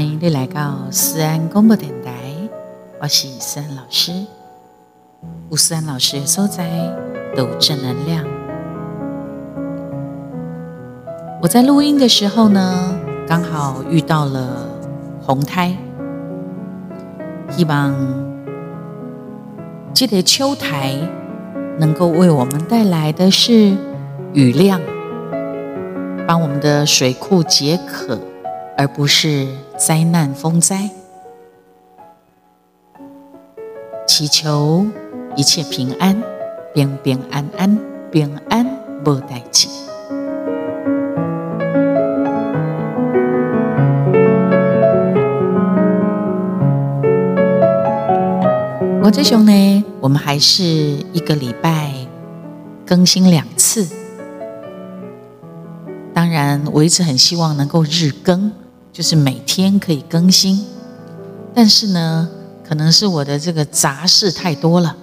欢迎你来到思安广播电台，我是思安老师。吴思安老师的所在都正能量。我在录音的时候呢，刚好遇到了红胎，希望这个秋台能够为我们带来的是雨量，帮我们的水库解渴。而不是灾难风灾，祈求一切平安，平平安安，平安无代志。我这兄呢，我们还是一个礼拜更新两次，当然我一直很希望能够日更。就是每天可以更新，但是呢，可能是我的这个杂事太多了，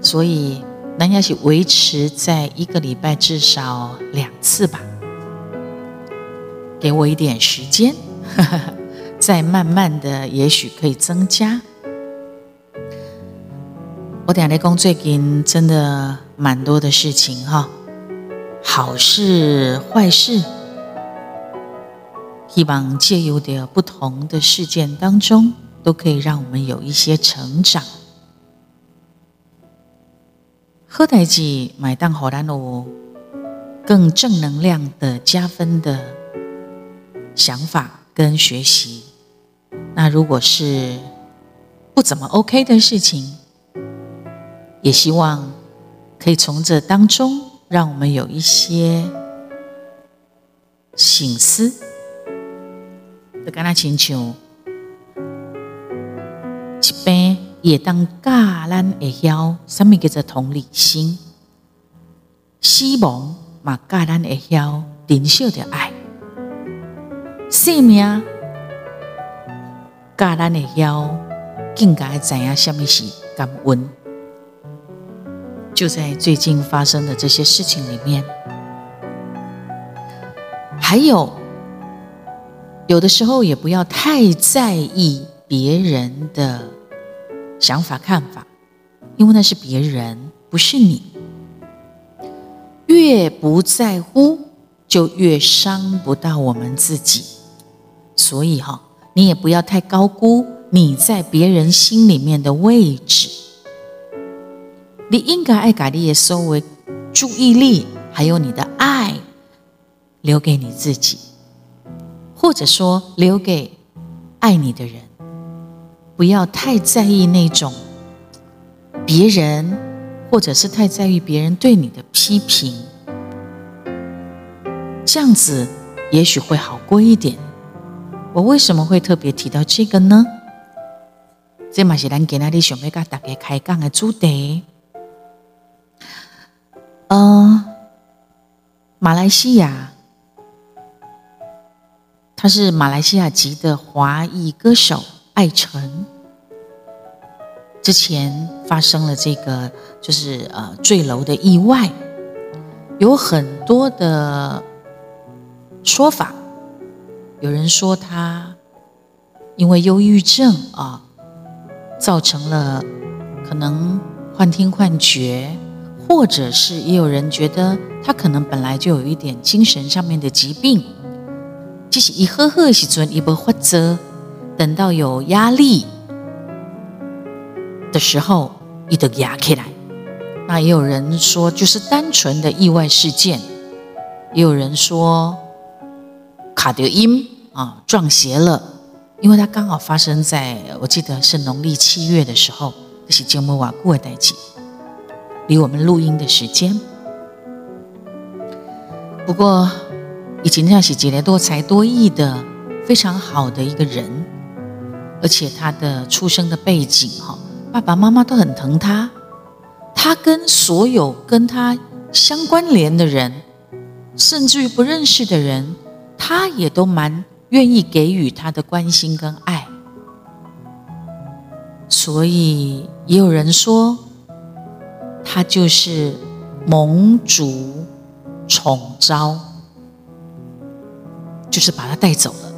所以南亚是维持在一个礼拜至少两次吧，给我一点时间，再慢慢的，也许可以增加。我等下来讲最近真的蛮多的事情哈，好事坏事。希望借由的不同的事件当中，都可以让我们有一些成长。喝代记买单好难哦，更正能量的加分的想法跟学习。那如果是不怎么 OK 的事情，也希望可以从这当中让我们有一些醒思。就跟他亲像，一边也当教咱会晓，什么叫做同理心？死亡嘛，教咱会晓珍惜的爱；生命教咱会晓更加知影什么是感恩。就在最近发生的这些事情里面，还有。有的时候也不要太在意别人的想法看法，因为那是别人，不是你。越不在乎，就越伤不到我们自己。所以哈，你也不要太高估你在别人心里面的位置。你应该爱把你的所谓注意力，还有你的爱，留给你自己。或者说，留给爱你的人，不要太在意那种别人，或者是太在意别人对你的批评，这样子也许会好过一点。我为什么会特别提到这个呢？这嘛是咱今天想要跟大家开讲的主题。嗯，马来西亚。他是马来西亚籍的华裔歌手艾辰。之前发生了这个就是呃坠楼的意外，有很多的说法。有人说他因为忧郁症啊，造成了可能幻听幻觉，或者是也有人觉得他可能本来就有一点精神上面的疾病。就是一喝喝的时阵，一不或者等到有压力的时候，一得压起来。那也有人说，就是单纯的意外事件；也有人说卡德音啊撞邪了，因为它刚好发生在我记得是农历七月的时候，这是节目瓦固的代际，离我们录音的时间。不过。以及那是杰雷多才多艺的非常好的一个人，而且他的出生的背景哈，爸爸妈妈都很疼他，他跟所有跟他相关联的人，甚至于不认识的人，他也都蛮愿意给予他的关心跟爱，所以也有人说，他就是蒙主宠招。就是把他带走了，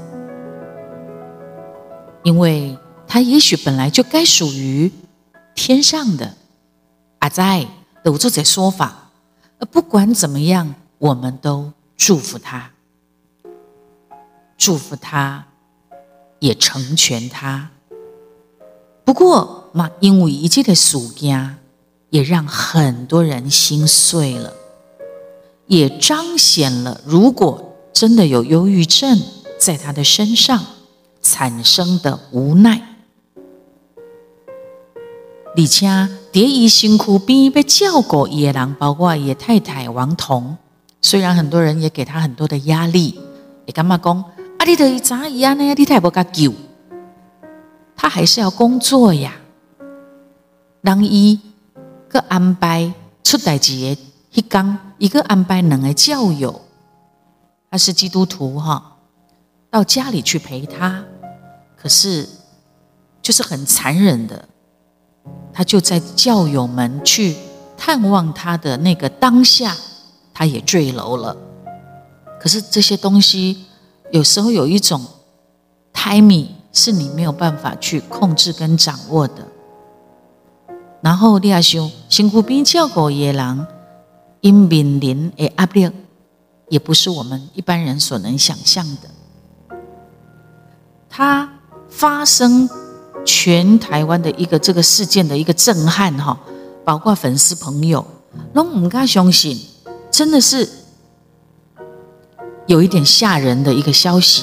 因为他也许本来就该属于天上的。阿在有这些说法，不管怎么样，我们都祝福他，祝福他，也成全他。不过嘛，因为一切的暑假，也让很多人心碎了，也彰显了如果真的有忧郁症在他的身上产生的无奈。而且，在伊辛苦边被照顾伊的人，包括伊太太王彤，虽然很多人也给他很多的压力，也干嘛讲啊？你得咋样呢？你太不敢救，他还是要工作呀。让伊个安排出代志的一刚，一个安排两个教友，他是基督徒哈，到家里去陪他，可是就是很残忍的。他就在教友们去探望他的那个当下，他也坠楼了。可是这些东西有时候有一种 timing 是你没有办法去控制跟掌握的。然后你亚修，辛苦边照顾野狼，因面临的压力，也不是我们一般人所能想象的。它发生。全台湾的一个这个事件的一个震撼哈，包括粉丝朋友，拢唔敢相信，真的是有一点吓人的一个消息。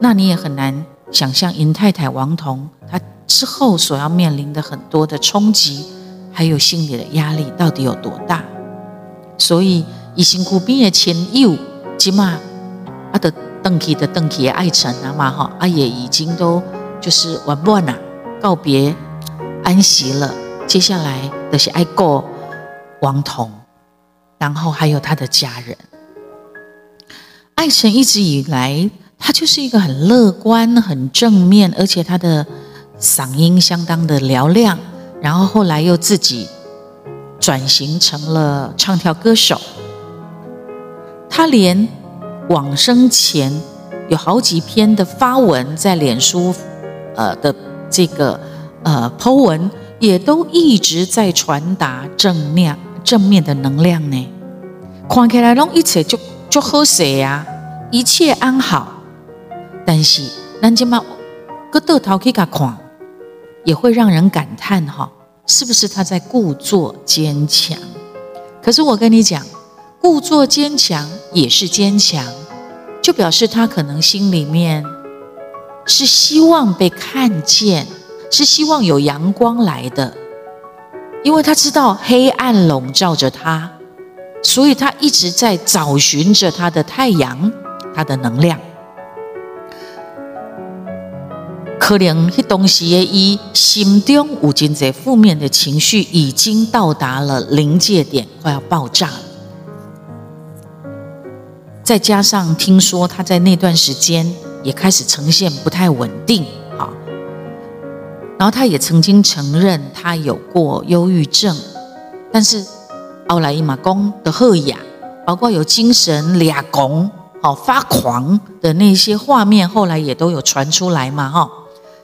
那你也很难想象尹太太王彤她之后所要面临的很多的冲击，还有心理的压力到底有多大。所以以辛苦边的前友，起码阿的邓启的邓启的爱臣啊嘛哈，阿也已经都。就是完完呐，告别安息了。接下来的是爱过王彤，然后还有他的家人。爱晨一直以来，他就是一个很乐观、很正面，而且他的嗓音相当的嘹亮。然后后来又自己转型成了唱跳歌手。他连往生前有好几篇的发文在脸书。呃的这个呃，Po 文也都一直在传达正面正面的能量呢。看起来拢一切就就好势呀，一切安好。但是咱今嘛个倒头去甲看，也会让人感叹哈，是不是他在故作坚强？可是我跟你讲，故作坚强也是坚强，就表示他可能心里面。是希望被看见，是希望有阳光来的，因为他知道黑暗笼罩着他，所以他一直在找寻着他的太阳，他的能量。可能迄东西的伊心中有真侪负面的情绪，已经到达了临界点，快要爆炸了。再加上听说他在那段时间。也开始呈现不太稳定，啊。然后他也曾经承认他有过忧郁症，但是奥莱伊马宫的赫雅，包括有精神俩拱，哦发狂的那些画面，后来也都有传出来嘛，哈。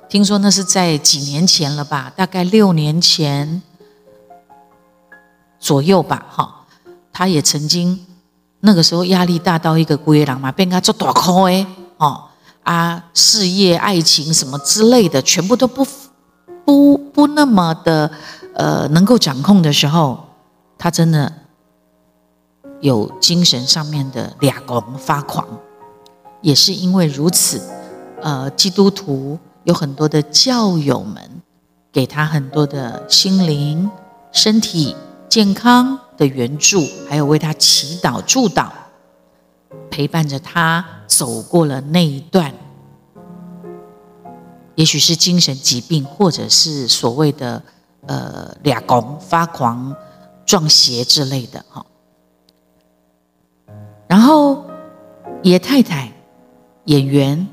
听说那是在几年前了吧，大概六年前左右吧，哈。他也曾经那个时候压力大到一个孤野狼嘛，变他做大哭诶，哦。啊，事业、爱情什么之类的，全部都不不不那么的呃能够掌控的时候，他真的有精神上面的俩拱发狂，也是因为如此，呃，基督徒有很多的教友们给他很多的心灵、身体健康的援助，还有为他祈祷、祝祷。陪伴着他走过了那一段，也许是精神疾病，或者是所谓的呃俩拱发狂、撞邪之类的哈。然后爷太太演员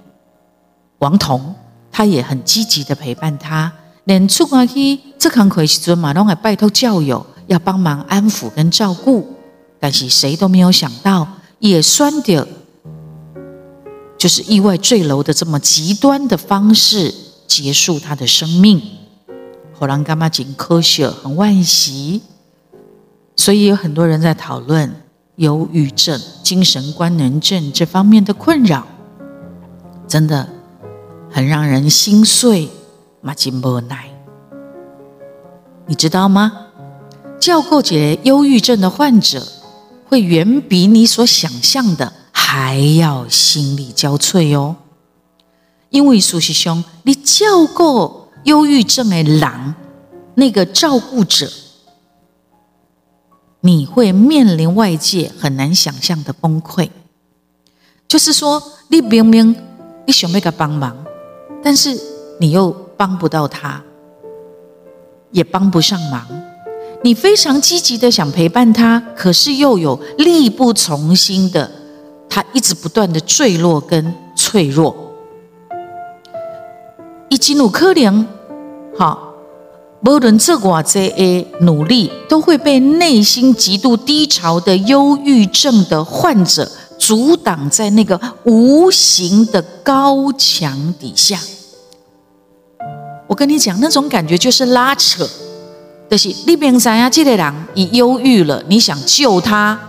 王彤，他也很积极的陪伴他，连出关去这康奎时尊马龙还拜托教友要帮忙安抚跟照顾，但是谁都没有想到。也算的，就是意外坠楼的这么极端的方式，结束他的生命。后来干嘛紧科学很惋惜，所以有很多人在讨论忧郁症、精神官能症这方面的困扰，真的很让人心碎，马金无奈。你知道吗？教过解忧郁症的患者，会远比你所想象的还要心力交瘁哦。因为苏师兄，你教过。忧郁症的狼，那个照顾者，你会面临外界很难想象的崩溃。就是说，你明明你想要他帮忙，但是你又帮不到他，也帮不上忙。你非常积极的想陪伴他，可是又有力不从心的，他一直不断的坠落跟脆弱。以及努克林。好，无论这寡这 A 努力，都会被内心极度低潮的忧郁症的患者阻挡在那个无形的高墙底下。我跟你讲，那种感觉就是拉扯，就是你明知啊，这个人已忧郁了，你想救他，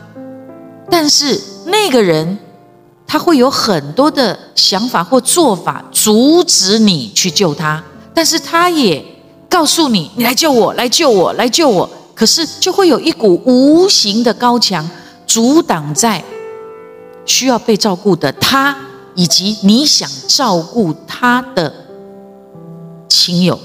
但是那个人他会有很多的想法或做法阻止你去救他。但是他也告诉你：“你来救我，来救我，来救我。”可是就会有一股无形的高墙阻挡在需要被照顾的他以及你想照顾他的亲友，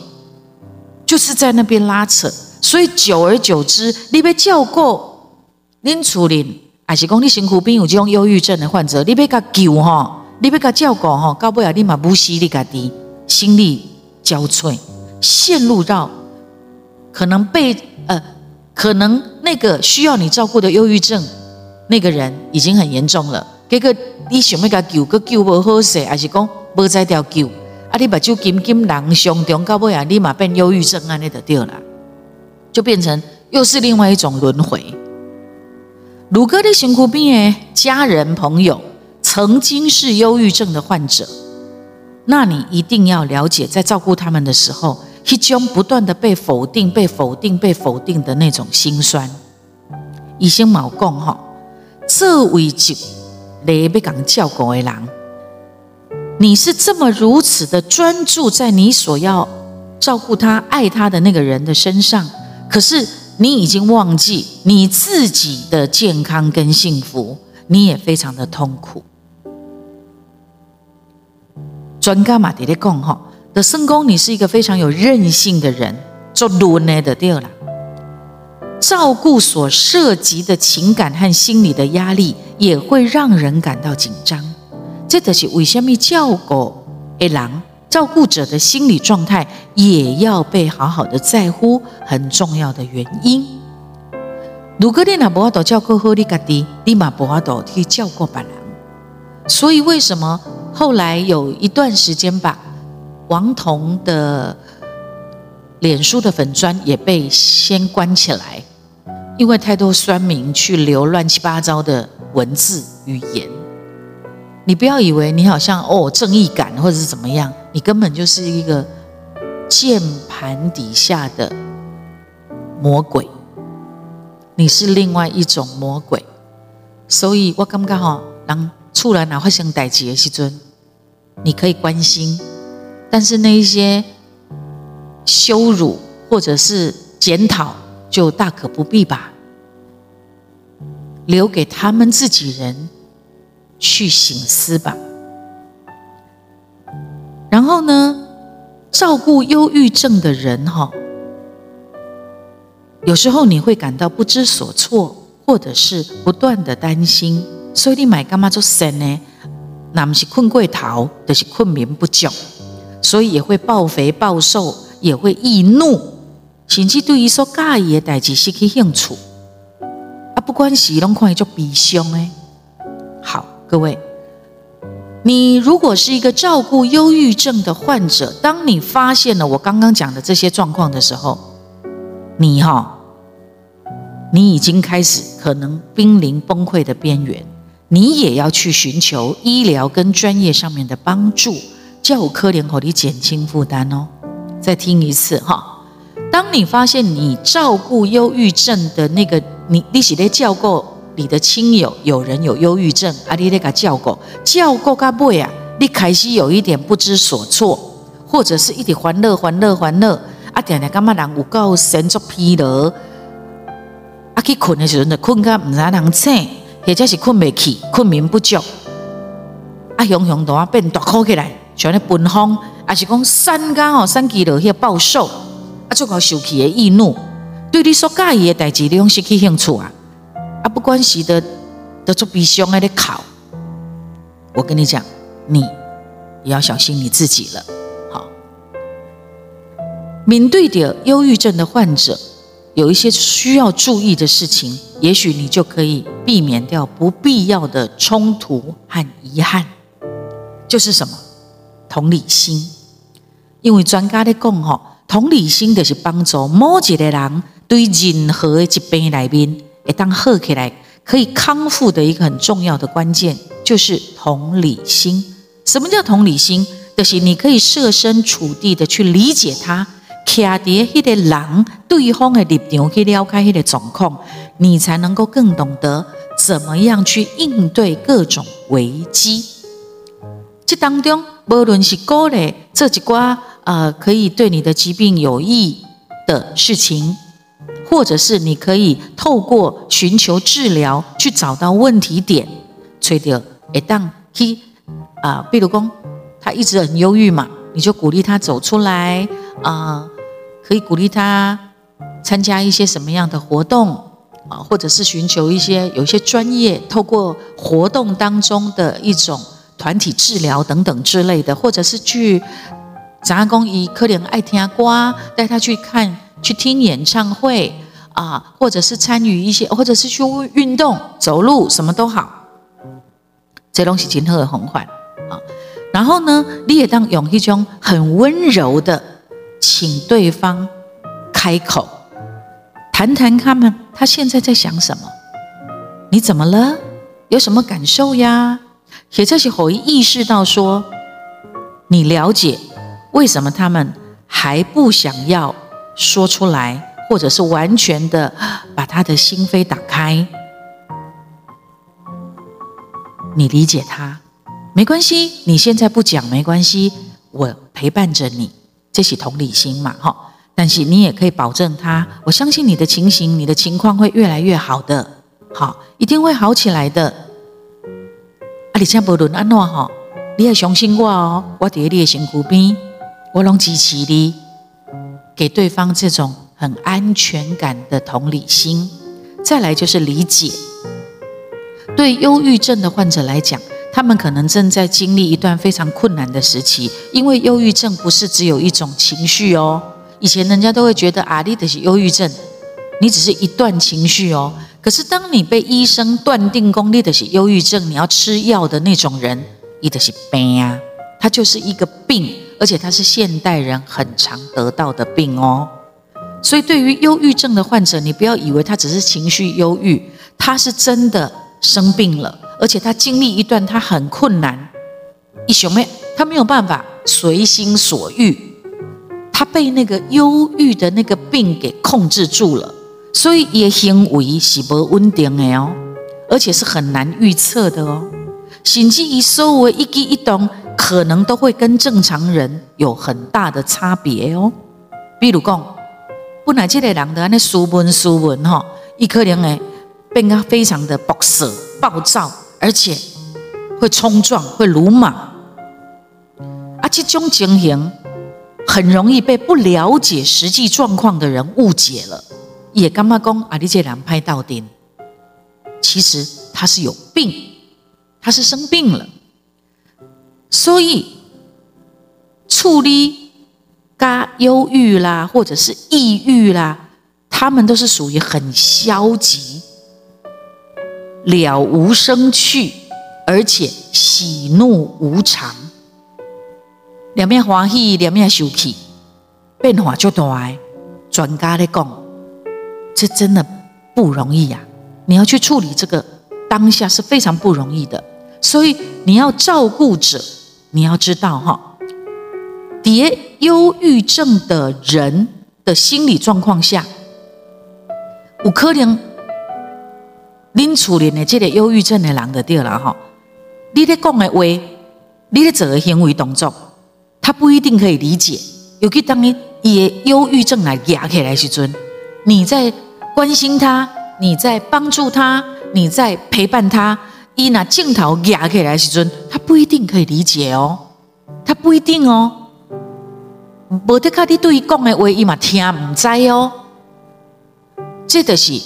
就是在那边拉扯。所以久而久之，你被叫过林楚林，还是讲你身躯边有这种忧郁症的患者，你被他救哈，你被他照顾哈，到尾啊，你嘛不惜你家己心力。交瘁，陷入到可能被呃，可能那个需要你照顾的忧郁症那个人已经很严重了。结果你想要个救，个救不好势，还是讲无在条救，啊，你把酒金金囊伤重，到尾啊，立马变忧郁症啊，那就对了，就变成又是另外一种轮回。如果你身边的家人朋友曾经是忧郁症的患者。那你一定要了解，在照顾他们的时候，一种不断的被否定、被否定、被否定的那种心酸。以先毛讲哈，这位就你被讲叫狗的人，你是这么如此的专注在你所要照顾他、爱他的那个人的身上，可是你已经忘记你自己的健康跟幸福，你也非常的痛苦。专家嘛，在咧讲哈，的圣公，你是一个非常有韧性的人，做轮呢的对了。照顾所涉及的情感和心理的压力，也会让人感到紧张。这就是为什么照顾的人照顾者的心理状态也要被好好的在乎，很重要的原因。如果你那不阿多照顾好你家己，你嘛不阿多去照顾别人。所以为什么？后来有一段时间吧，王彤的脸书的粉砖也被先关起来，因为太多酸民去留乱七八糟的文字语言。你不要以为你好像哦正义感或者是怎么样，你根本就是一个键盘底下的魔鬼，你是另外一种魔鬼。所以我刚刚好让。出来哪发生代志的时阵，你可以关心，但是那一些羞辱或者是检讨，就大可不必吧，留给他们自己人去醒思吧。然后呢，照顾忧郁症的人哈，有时候你会感到不知所措，或者是不断的担心。所以你买干嘛做神呢？那不是困过头，就是困眠不足，所以也会暴肥暴瘦，也会易怒，甚至对于所介意的代志失去兴趣。啊，不管是拢看做悲伤诶。好，各位，你如果是一个照顾忧郁症的患者，当你发现了我刚刚讲的这些状况的时候，你哈，你已经开始可能濒临崩溃的边缘。你也要去寻求医疗跟专业上面的帮助，较可怜，和你减轻负担哦。再听一次哈。当你发现你照顾忧郁症的那个你，你是在照顾你的亲友，有人有忧郁症，啊，你那个照顾，照顾到尾啊，你开始有一点不知所措，或者是一点欢乐欢乐欢乐，啊，定定感觉人有够神作疲劳，啊，去困的时候呢，困到唔知人醒，或者是困未起，困眠不足，啊，熊熊都啊变大哭起来，像那奔风，还是讲山间哦，山肌落去暴瘦。啊，做个受气的易怒，对你所介意的代志，你用失去兴趣啊！啊，不关系的，得做悲伤的考。我跟你讲，你也要小心你自己了。好，面对的忧郁症的患者，有一些需要注意的事情，也许你就可以避免掉不必要的冲突和遗憾。就是什么？同理心，因为专家在讲吼。同理心就是帮助某一个人对任何的疾病来面，会当好起来可以康复的一个很重要的关键，就是同理心。什么叫同理心？就是你可以设身处地的去理解他，徛在迄个人对方的立场去了解迄个状况，你才能够更懂得怎么样去应对各种危机。这当中，无论是鼓励这几寡。呃，可以对你的疾病有益的事情，或者是你可以透过寻求治疗去找到问题点，吹掉一当去啊，比如讲他一直很忧郁嘛，你就鼓励他走出来啊，可以鼓励他参加一些什么样的活动啊，或者是寻求一些有一些专业透过活动当中的一种团体治疗等等之类的，或者是去。张阿公以可怜爱听瓜，带他去看、去听演唱会啊，或者是参与一些，或者是去运动、走路，什么都好。这东西今后的红环啊。然后呢，你也当用一种很温柔的，请对方开口，谈谈他们他现在在想什么？你怎么了？有什么感受呀？也这些可以意识到说，你了解。为什么他们还不想要说出来，或者是完全的把他的心扉打开？你理解他，没关系。你现在不讲没关系，我陪伴着你，这是同理心嘛，哈。但是你也可以保证他，我相信你的情形，你的情况会越来越好的，好，一定会好起来的。啊，你现在不论安诺哈，你要相信我哦，我在你的身边。我拢支持你，给对方这种很安全感的同理心。再来就是理解。对忧郁症的患者来讲，他们可能正在经历一段非常困难的时期，因为忧郁症不是只有一种情绪哦。以前人家都会觉得啊，你的是忧郁症，你只是一段情绪哦。可是当你被医生断定功力的是忧郁症，你要吃药的那种人，你的是病啊，它就是一个病。而且它是现代人很常得到的病哦，所以对于忧郁症的患者，你不要以为他只是情绪忧郁，他是真的生病了，而且他经历一段他很困难，一兄妹他没有办法随心所欲，他被那个忧郁的那个病给控制住了，所以也行为是不稳定的哦，而且是很难预测的哦，甚至于所有一举一动。可能都会跟正常人有很大的差别哦。比如讲，本来这个人的那斯文斯文哈，一可能诶变得非常的暴色暴躁，而且会冲撞、会鲁莽。啊，这种情形很容易被不了解实际状况的人误解了，也干嘛讲啊？你这人拍到顶，其实他是有病，他是生病了。所以，处理嘎忧郁啦，或者是抑郁啦，他们都是属于很消极、了无生趣，而且喜怒无常，两面欢喜，两面生气，变化就大。专家在讲，这真的不容易呀！你要去处理这个当下是非常不容易的，所以你要照顾者。你要知道哈，叠忧郁症的人的心理状况下，有可能您处理的这个忧郁症的人的对了哈。你在讲的话，你在做的行为动作，他不一定可以理解。尤其当你以忧郁症来压起来时阵，你在关心他，你在帮助他，你在陪伴他，伊拿镜头压起来时阵，他不一定可以理解哦，他不一定哦。无得卡你对伊讲的话，伊嘛听唔知哦。这就是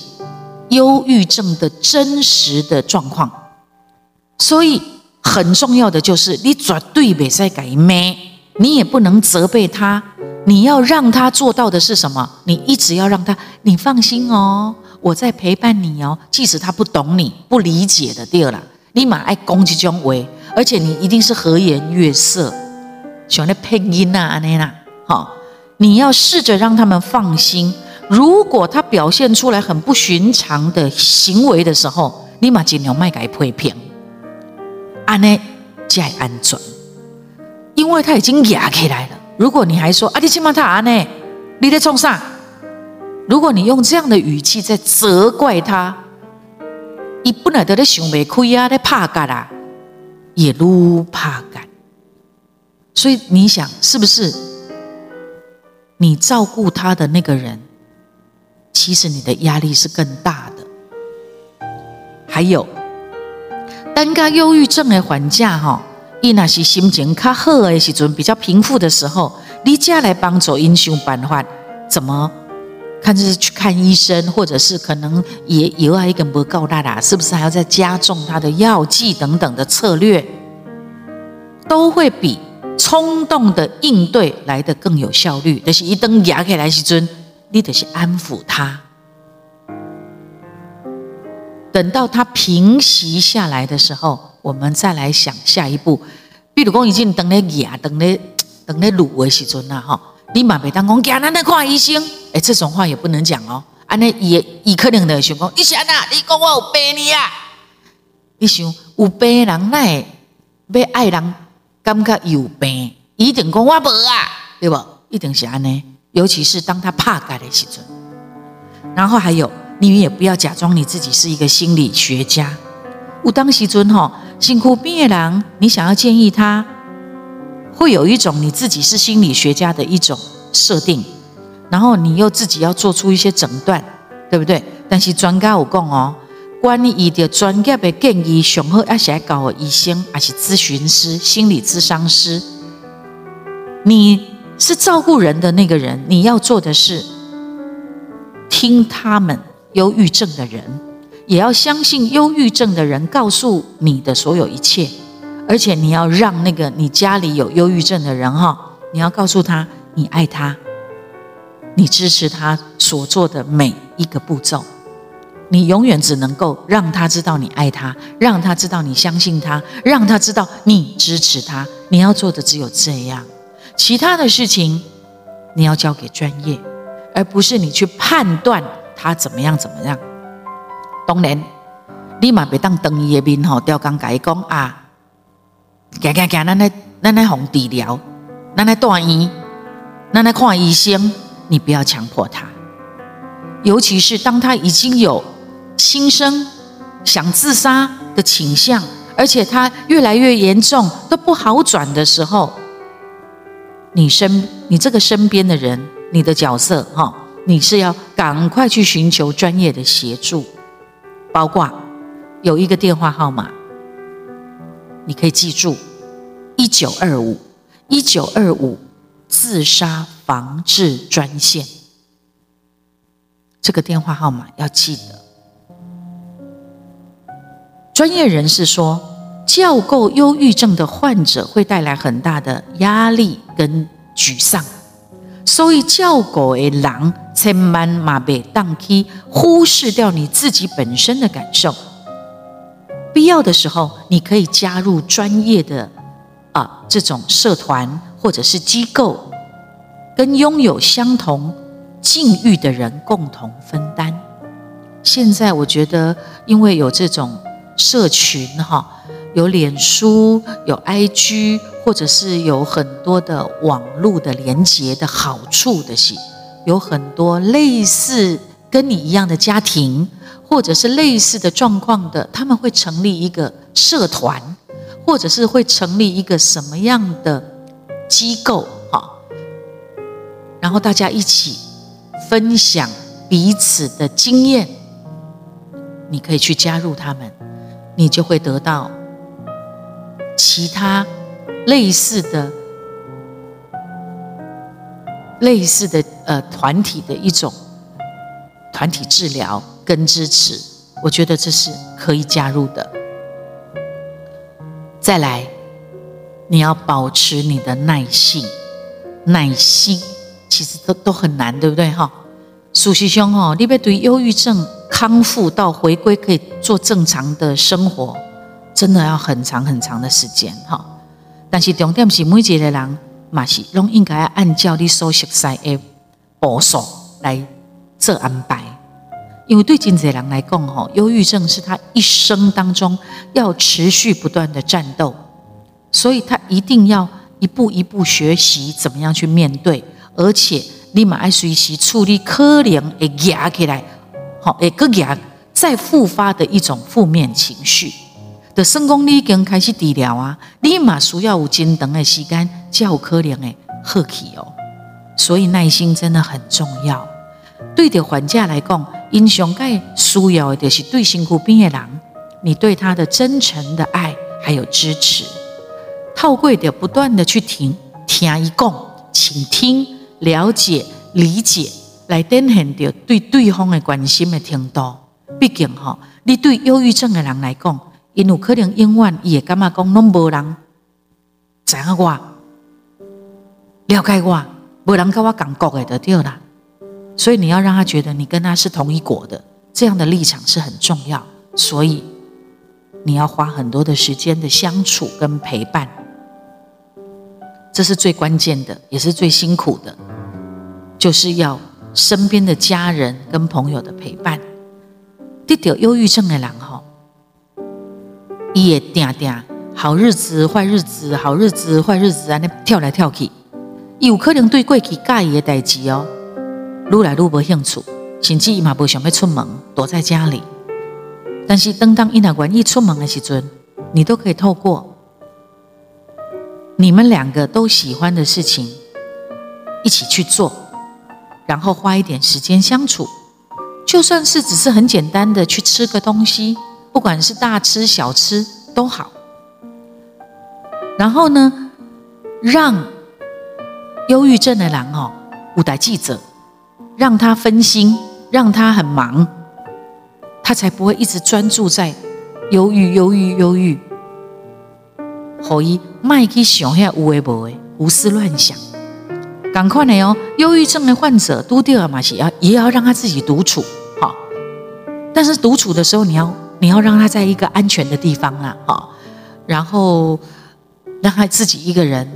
忧郁症的真实的状况，所以很重要的就是你绝对别再改咩，你也不能责备他，你要让他做到的是什么？你一直要让他，你放心哦，我在陪伴你哦，即使他不懂你不理解的对了，你马爱攻击姜维，而且你一定是和颜悦色，喜欢那配音呐，安尼啦。好，你要试着让他们放心。如果他表现出来很不寻常的行为的时候，立马尽量卖给批评，安呢才安全，因为他已经压起来了。如果你还说啊，你起码他安呢，你在冲啥？如果你用这样的语气在责怪他，一不能得的想袂开啊，在怕干啦，也撸怕干。所以你想是不是？你照顾他的那个人，其实你的压力是更大的。还有，当个忧郁症的缓假哈，伊那是心情较好的时阵，比较平复的时候，你家来帮助英雄办法，怎么看就是去看医生，或者是可能也有啊一个不够大啦，是不是还要再加重他的药剂等等的策略，都会比。冲动的应对来的更有效率，但是一登牙起来时阵，你得是安抚他，等到他平息下来的时候，我们再来想下一步。比如讲，已经等咧牙、等咧、等咧卤的时阵啦，哈，你嘛别当讲惊咱来看医生，哎，这种话也不能讲哦。安尼伊伊可能的想讲，你想啊，你讲我有病你啊？你想有病人奈要爱人？感觉有病，一定讲我无啊，对不？一定是安尼。尤其是当他怕改的时阵，然后还有，你也不要假装你自己是一个心理学家。有当时尊吼，辛苦毕业人，你想要建议他，会有一种你自己是心理学家的一种设定，然后你又自己要做出一些诊断，对不对？但是专家有讲哦。关于伊的专业的建议，上好要写搞医生，还是咨询师、心理咨商师。你是照顾人的那个人，你要做的是听他们忧郁症的人，也要相信忧郁症的人告诉你的所有一切，而且你要让那个你家里有忧郁症的人哈，你要告诉他你爱他，你支持他所做的每一个步骤。你永远只能够让他知道你爱他，让他知道你相信他，让他知道你支持他。你要做的只有这样，其他的事情你要交给专业，而不是你去判断他怎么样怎么样。当然，立马别当等伊的面吼，吊讲改讲啊，行行行，咱来咱来哄治疗，咱来住院，咱来看医生，你不要强迫他，尤其是当他已经有。心生想自杀的倾向，而且他越来越严重，都不好转的时候，你身你这个身边的人，你的角色哈，你是要赶快去寻求专业的协助，包括有一个电话号码，你可以记住一九二五一九二五自杀防治专线，这个电话号码要记得。专业人士说，教够忧郁症的患者会带来很大的压力跟沮丧，所以教狗的狼千万马别当去忽视掉你自己本身的感受。必要的时候，你可以加入专业的啊这种社团或者是机构，跟拥有相同境遇的人共同分担。现在我觉得，因为有这种。社群哈，有脸书，有 IG，或者是有很多的网络的连接的好处的是，有很多类似跟你一样的家庭，或者是类似的状况的，他们会成立一个社团，或者是会成立一个什么样的机构哈，然后大家一起分享彼此的经验，你可以去加入他们，你就会得到其他。类似的、类似的呃团体的一种团体治疗跟支持，我觉得这是可以加入的。再来，你要保持你的耐性、耐心，其实都都很难，对不对哈？苏西兄哦，你别对忧郁症康复到回归可以做正常的生活，真的要很长很长的时间哈。但是重点是每一个人嘛是拢应该按照你所熟悉的步数来做安排，因为对真济人来讲，吼，忧郁症是他一生当中要持续不断的战斗，所以他一定要一步一步学习怎么样去面对，而且立马爱随时处理可能会压起来，好，会个压再复发的一种负面情绪。的成功你已经开始治疗啊，立马需要有真长的时间，才有可能的好起哦。所以耐心真的很重要。对着患者来讲，因上该需要的就是对辛苦病的人，你对他的真诚的爱还有支持。透过的不断的去听听一共，倾听、了解、理解，来展现着对对方的关心的程度。毕竟哈，你对忧郁症的人来讲。因有可能永远也感觉讲拢无人知影我了解我，无人跟我讲国的对啦。所以你要让他觉得你跟他是同一国的，这样的立场是很重要。所以你要花很多的时间的相处跟陪伴，这是最关键的，也是最辛苦的，就是要身边的家人跟朋友的陪伴。得得忧郁症的人吼。伊会定定好日子、坏日子、好日子、坏日子，安尼跳来跳去，伊有可能对过去介意的代志哦，愈来愈无兴趣，甚至伊嘛无想要出门，躲在家里。但是等当伊若愿意出门的时阵，你都可以透过你们两个都喜欢的事情一起去做，然后花一点时间相处，就算是只是很简单的去吃个东西。不管是大吃小吃都好，然后呢，让忧郁症的人哦，舞台记者，让他分心，让他很忙，他才不会一直专注在忧郁、忧郁、忧郁。可以卖去想遐有诶无诶，胡思乱想。赶快的哦，忧郁症的患者都掉了嘛，是要也要让他自己独处，好。但是独处的时候，你要。你要让他在一个安全的地方啊，哈，然后让他自己一个人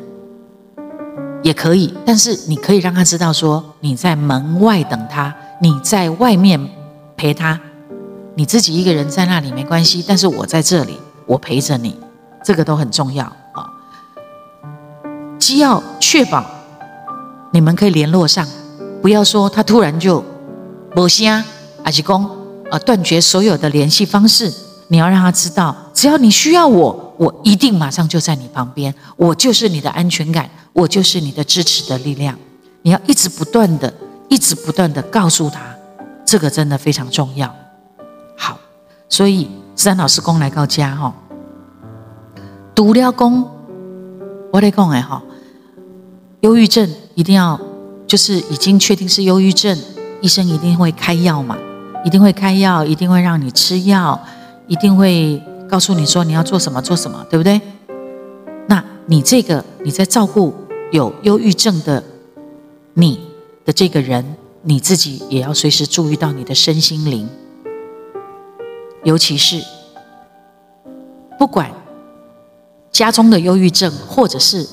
也可以，但是你可以让他知道说你在门外等他，你在外面陪他，你自己一个人在那里没关系，但是我在这里，我陪着你，这个都很重要啊。既要确保你们可以联络上，不要说他突然就无声，还是讲。呃，断绝所有的联系方式。你要让他知道，只要你需要我，我一定马上就在你旁边。我就是你的安全感，我就是你的支持的力量。你要一直不断的、一直不断的告诉他，这个真的非常重要。好，所以三老师公来告家哈，读了公，我得讲哎哈，忧郁症一定要就是已经确定是忧郁症，医生一定会开药嘛。一定会开药，一定会让你吃药，一定会告诉你说你要做什么做什么，对不对？那你这个你在照顾有忧郁症的你的这个人，你自己也要随时注意到你的身心灵，尤其是不管家中的忧郁症，或者是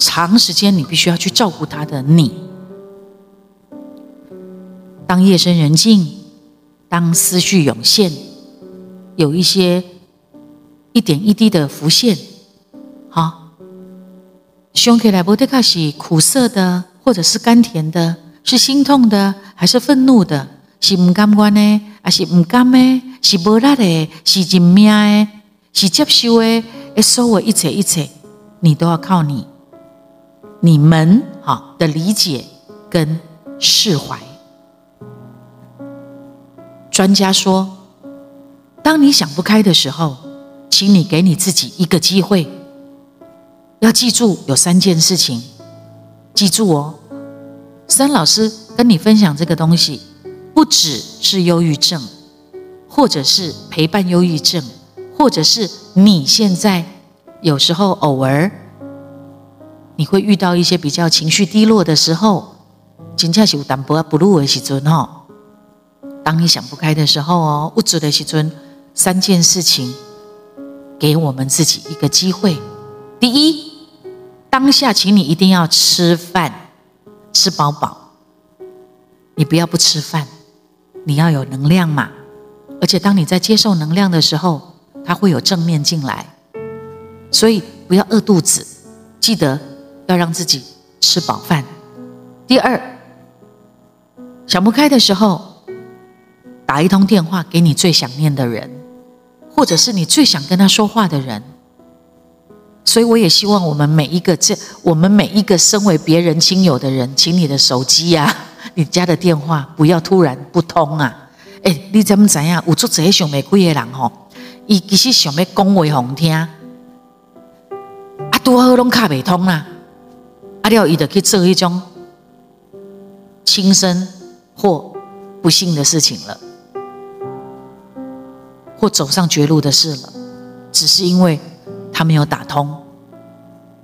长时间你必须要去照顾他的你，当夜深人静。当思绪涌现，有一些一点一滴的浮现，好，想起来不得卡是苦涩的，或者是甘甜的，是心痛的，还是愤怒的？是唔甘愿呢？还是唔甘呢？是无力的？是认命的？是接受的？所有一切一切，你都要靠你、你们好的理解跟释怀。专家说，当你想不开的时候，请你给你自己一个机会。要记住有三件事情，记住哦。三老师跟你分享这个东西，不只是忧郁症，或者是陪伴忧郁症，或者是你现在有时候偶尔你会遇到一些比较情绪低落的时候，真正是有淡薄不入的时阵哈。当你想不开的时候哦，不足的时阵，三件事情，给我们自己一个机会。第一。当下，请你一定要吃饭，吃饱饱。你不要不吃饭，你要有能量嘛。而且，当你在接受能量的时候，它会有正面进来。所以，不要饿肚子，记得要让自己吃饱饭。第二，想不开的时候，打一通电话给你最想念的人，或者是你最想跟他说话的人。所以我也希望我们每一个这我们每一个身为别人亲友的人，请你的手机呀，你家的电话不要突然不通啊！哎，你怎么怎样？有做这些想袂开的人吼，伊其实想要讲话好听，啊，拄好拢卡袂通啦，啊了伊就去做一种轻生或不幸的事情了，或走上绝路的事了，只是因为他没有打通。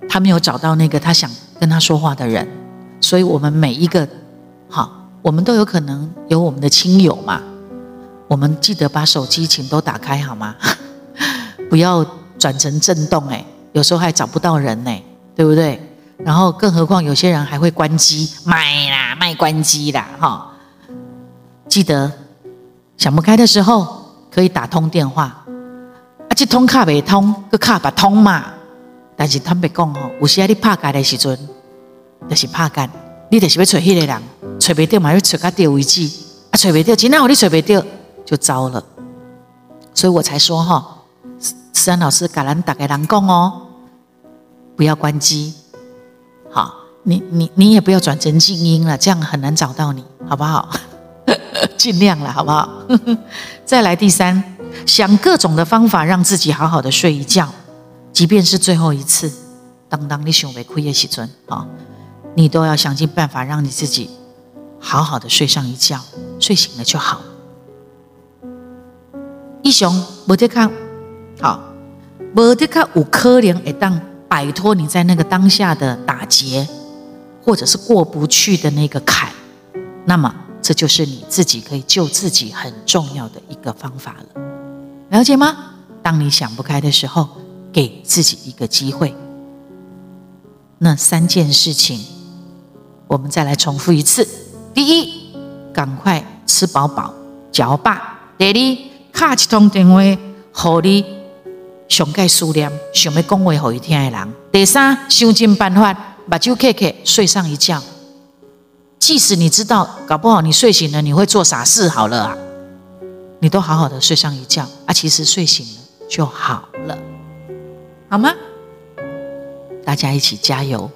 他没有找到那个他想跟他说话的人，所以我们每一个，好，我们都有可能有我们的亲友嘛。我们记得把手机请都打开好吗？不要转成震动哎，有时候还找不到人呢，对不对？然后更何况有些人还会关机，卖啦卖关机啦哈。记得想不开的时候可以打通电话，啊，这通卡未通，个卡不通嘛。但是坦白讲吼，有时啊你拍干的时阵，就是拍干，你就是要找迄个人，找不到嘛要找到对为止，啊找不到，今天我你找不到就糟了。所以我才说哈，思安老师橄榄打给人讲哦，不要关机，好，你你你也不要转成静音了，这样很难找到你，好不好？尽量了，好不好？再来第三，想各种的方法让自己好好的睡一觉。即便是最后一次，当当你想被亏的时阵啊，你都要想尽办法让你自己好好的睡上一觉，睡醒了就好。一雄，无得看，好，无得看有可能会当摆脱你在那个当下的打结，或者是过不去的那个坎，那么这就是你自己可以救自己很重要的一个方法了，了解吗？当你想不开的时候。给自己一个机会。那三件事情，我们再来重复一次：第一，赶快吃饱饱、嚼罢；第二，卡一通电话，和你上盖思念、想要讲话好一听的人；第三，想尽办法把酒开开，睡上一觉。即使你知道搞不好你睡醒了你会做傻事，好了啊，你都好好的睡上一觉啊，其实睡醒了就好了。好吗？大家一起加油！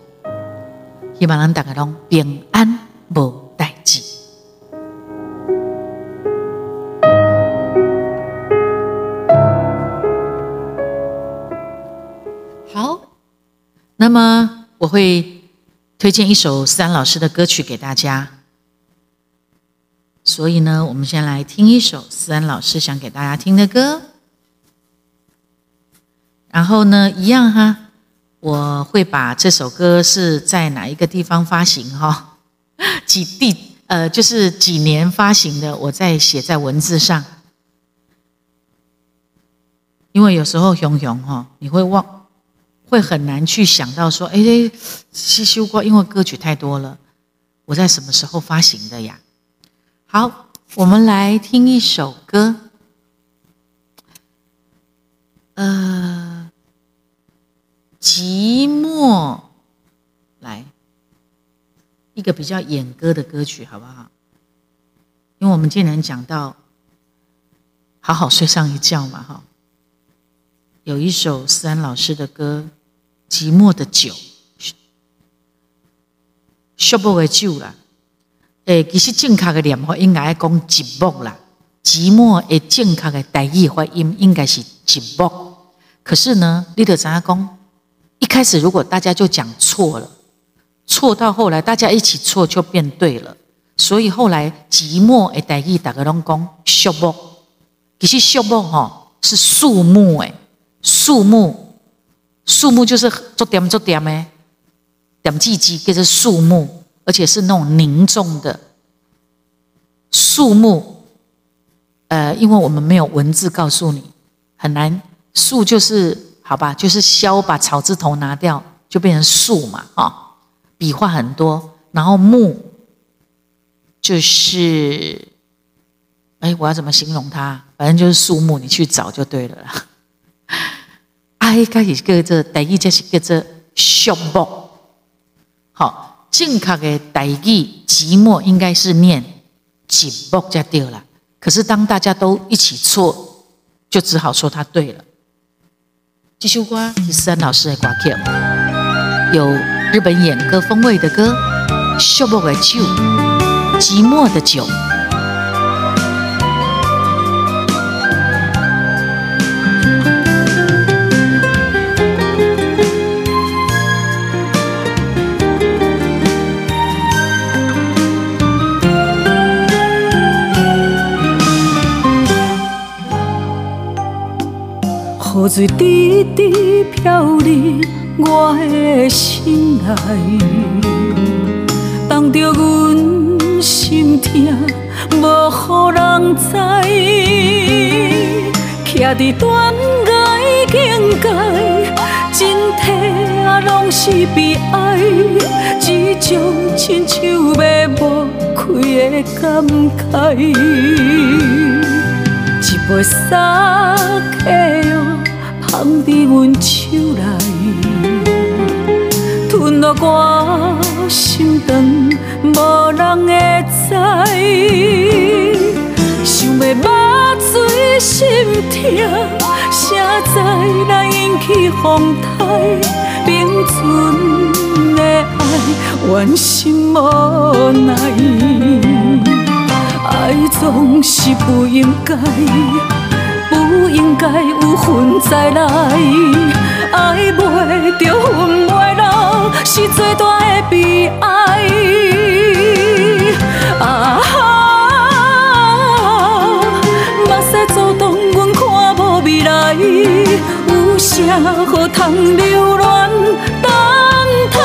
希望咱大家拢平安无代志。那么我会推荐一首思安老师的歌曲给大家。所以呢，我们先来听一首思安老师想给大家听的歌。然后呢，一样哈，我会把这首歌是在哪一个地方发行哈，几地呃，就是几年发行的，我再写在文字上。因为有时候熊熊哈，你会忘，会很难去想到说，哎，是修过，因为歌曲太多了，我在什么时候发行的呀？好，我们来听一首歌，呃。寂寞来一个比较演歌的歌曲，好不好？因为我们今天讲到好好睡上一觉嘛，哈。有一首思安老师的歌《寂寞的酒》，寂寞的酒啦。诶，其实正确的念法应该讲寂寞啦。寂寞的正确的代意发音应该是寂寞。可是呢，你得怎样讲？一开始如果大家就讲错了，错到后来大家一起错就变对了。所以后来寂寞的代意大家拢讲寂寞。其实寂寞吼是树木诶。树木，树木就是做点做点诶，点唧唧，跟着树木，而且是那种凝重的树木。呃，因为我们没有文字告诉你，很难。树就是好吧，就是削把草字头拿掉，就变成树嘛，啊，笔画很多。然后木，就是，哎，我要怎么形容它？反正就是树木，你去找就对了。哎，开始叫做第一，就是叫做寂寞。好，正确的第一寂寞应该是念寂寞才对了。可是当大家都一起错，就只好说他对了。这首歌是三老师的歌曲，有日本演歌风味的歌，寂寞的酒，寂寞的酒。雨水滴滴飘入我的心内，冻着阮心痛，无予人知。徛伫断崖境界，整体啊拢是悲哀，一种亲像要抹开的感慨，一杯沙客。放伫阮手内，吞落我心肠，无人会知。想要抹水心痛，谁知来引起风台？冰存的爱，怨心无奈，爱总是不应该。应该有恨再来，爱袂着分袂老，是最大的悲哀。啊哈，目屎阻挡阮看无未来，有啥好通留恋等待？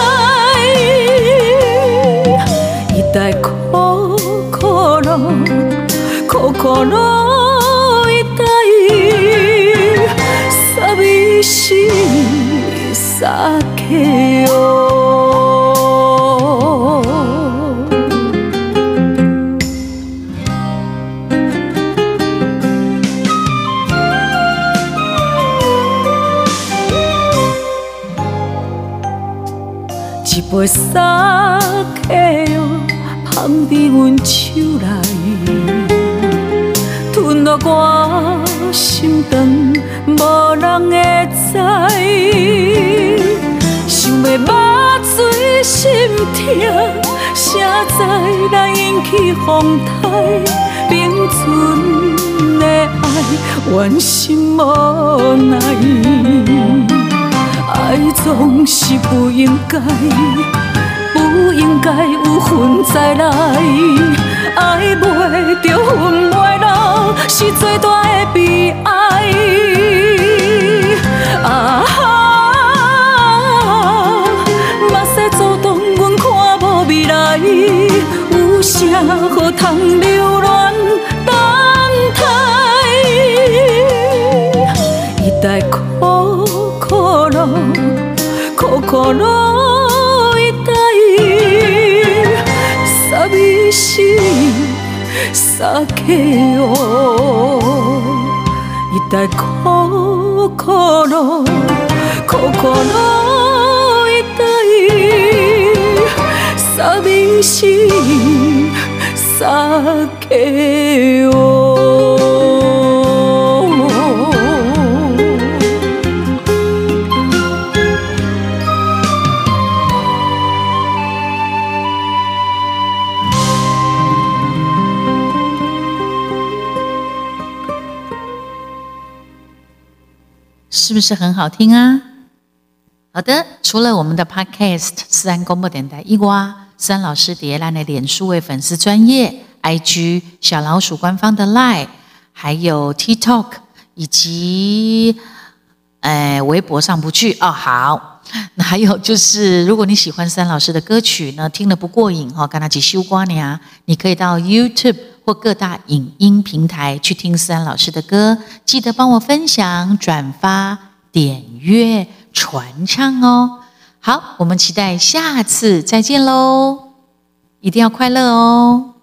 一代苦苦路，苦苦路。撒开知来引起风台？冰存的爱，怨心无奈。爱总是不应该，不应该有份再来。爱袂着恨袂老，是最大的悲哀。啊哈！有啥好通留恋等待？一代苦苦路，苦苦路一代，傻咪是傻客哦。一代苦苦路，苦苦路一代，傻咪。心撒给我。是不是很好听啊？好的，除了我们的 Podcast 四安公播电台一瓜，三老师叠烂的脸书为粉丝专业，IG 小老鼠官方的 Line，还有 TikTok 以及呃微博上不去哦。好，那 还有就是，如果你喜欢三老师的歌曲呢，听得不过瘾哈，跟他起修瓜呢，你可以到 YouTube 或各大影音平台去听三老师的歌，记得帮我分享、转发、点阅。传唱哦，好，我们期待下次再见喽！一定要快乐哦。